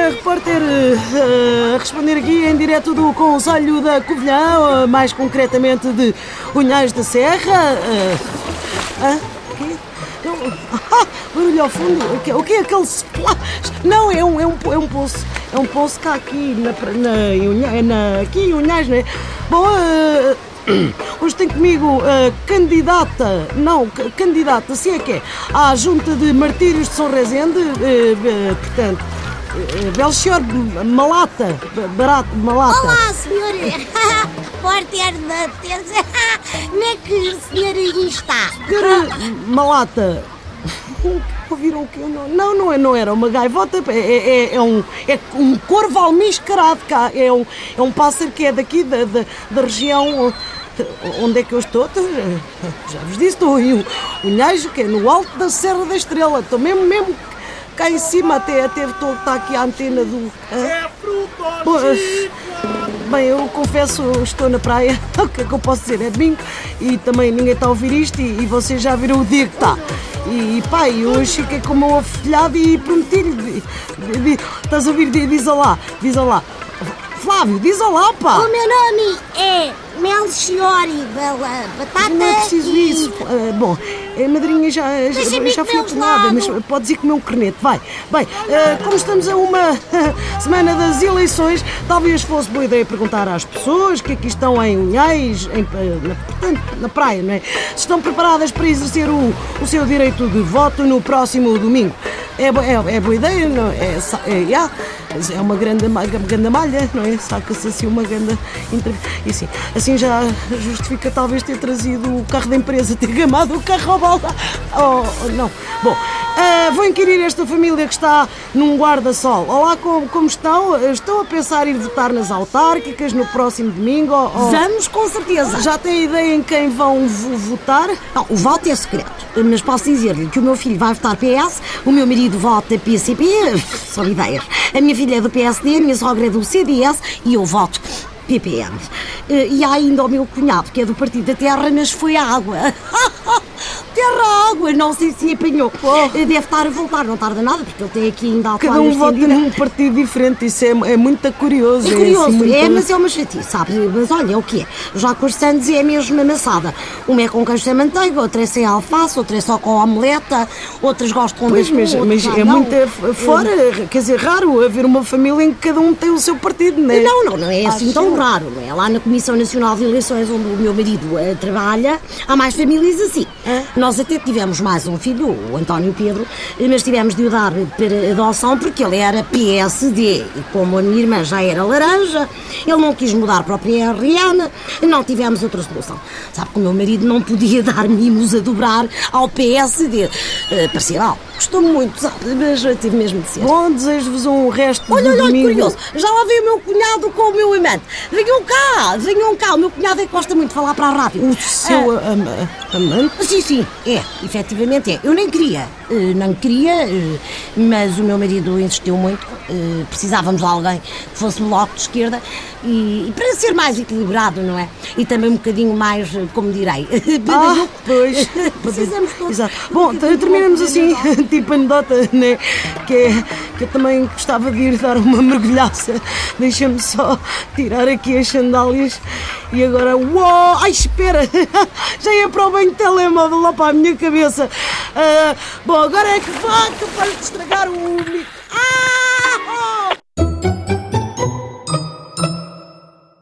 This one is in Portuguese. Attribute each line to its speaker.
Speaker 1: Catarina, repórter uh, a responder aqui em direto do Conselho da Covilhã, uh, mais concretamente de Unhais da Serra. Uh, quê? Não, ah, barulho ao fundo. O que, o que é aquele splash? Não, é um, é, um, é um poço. É um poço cá aqui, na, na, Unha- na, aqui em Unhais, não é? Bom, Hoje tem comigo a candidata, não, candidata, se é que é, à Junta de Martírios de São Rezende, eh, eh, portanto, eh, Belchior Malata, B- Barato Malata.
Speaker 2: Olá, senhor repórter da Terça. Como é que o senhor está?
Speaker 1: Senhor Malata, ouviram o que eu não... Não, não, é, não era uma gaivota, é, é, é um, é um corvo almiscarado cá, é um, é um pássaro que é daqui, da, da, da região... Onde é que eu estou? Já vos disse, estou em Unhajo, que é no alto da Serra da Estrela. Estou mesmo, mesmo cá em cima, até, até estou, está aqui a antena do... É Bom, Bem, eu confesso, estou na praia, o que é que eu posso dizer? É domingo e também ninguém está a ouvir isto e, e vocês já viram o dia que está. E, e pá, eu hoje fiquei com o meu afilhado e prometi-lhe. Estás a ouvir? Di- Diz olá, diz olá. Flávio, diz olá, pá!
Speaker 2: O meu nome é Melchiori Bela Batata.
Speaker 1: Não é preciso
Speaker 2: e-
Speaker 1: isso. Ah, bom, a madrinha já, já, já foi apelada, mas podes ir comer um corneto, vai. Bem, ah, como estamos a uma semana das eleições, talvez fosse boa ideia perguntar às pessoas que aqui estão em Unhais, em, ah, na, portanto, na praia, não é? Se estão preparadas para exercer o, o seu direito de voto no próximo domingo. É, é, é boa ideia, não é? É, já, é uma grande, ma- grande malha, não é? Saca-se assim uma grande entrevista. E assim, assim já justifica talvez ter trazido o carro da empresa, ter gamado o carro ao balda. Oh, oh, não. Bom, ah, vou inquirir esta família que está num guarda-sol. Olá, como, como estão? Estão a pensar em votar nas autárquicas no próximo domingo? ou-
Speaker 3: Vamos com certeza.
Speaker 1: Já têm ideia em quem vão vo- votar?
Speaker 3: Não, o voto é secreto, mas posso dizer-lhe que o meu filho vai votar PS, o meu marido vota PCP, são ideias. A minha filha é do PSD, a minha sogra é do CDS e eu voto PPM. Eh, E há ainda o meu cunhado, que é do Partido da Terra, mas foi à água. Terra água, não sei se apanhou. Eh, Deve estar a voltar, não tarda nada, porque ele tem aqui ainda a
Speaker 1: Cada um vota num partido diferente, isso é, é muito curioso.
Speaker 3: É curioso,
Speaker 1: assim, muito-
Speaker 3: é, mas é uma chatice, sabe? Mas olha, é o que é. Já com os Santos é mesmo amassada. Uma é com queijo sem manteiga, outra é sem alface, outra é só com omeleta, outras gostam
Speaker 1: Pois,
Speaker 3: de
Speaker 1: mas,
Speaker 3: atum,
Speaker 1: mas
Speaker 3: outras
Speaker 1: é
Speaker 3: não.
Speaker 1: muito f- fora, quer dizer, raro haver uma família em que cada um tem o seu partido, não é?
Speaker 3: Não, não, não é assim
Speaker 1: Acho
Speaker 3: tão raro, não é? Lá na Comissão Nacional de Eleições, onde o meu marido eh, trabalha, há mais famílias assim. Nós até tivemos mais um filho, o António Pedro, eh, mas tivemos de o dar para adoção porque ele era PSD. E como a minha irmã já era laranja, ele não quis mudar para o PRN, não tivemos outra solução. Sabe que o meu marido não podia dar mimos a dobrar ao PSD. Eh, parecia mal. Gostou muito, sabe? Mas eu tive mesmo de ser.
Speaker 1: Bom, desejo-vos um resto
Speaker 3: Olha,
Speaker 1: de
Speaker 3: olha, olha,
Speaker 1: domingo.
Speaker 3: curioso. Já lá veio o meu cunhado com o meu amante. Venham cá, venham cá. O meu cunhado é que gosta muito de falar para a rádio.
Speaker 1: O seu ama- amante?
Speaker 3: Sim, sim, é, efetivamente é. Eu nem queria, eh, não queria, eh, mas o meu marido insistiu muito. Eh, Precisávamos de alguém que fosse bloco de esquerda e, e para ser mais equilibrado, não é? E também um bocadinho mais, eh, como direi,
Speaker 1: Ah, pois.
Speaker 3: Precisamos todos.
Speaker 1: Exato. Bom, terminamos assim, tipo anedota, né? Que, é, que eu também gostava de ir dar uma mergulhaça. Deixa-me só tirar aqui as sandálias e agora. Uou! Ai, espera! Já ia para o banho de telemóvel lá para a minha cabeça. Ah, bom, agora é que vá, que para estragar o. Ah!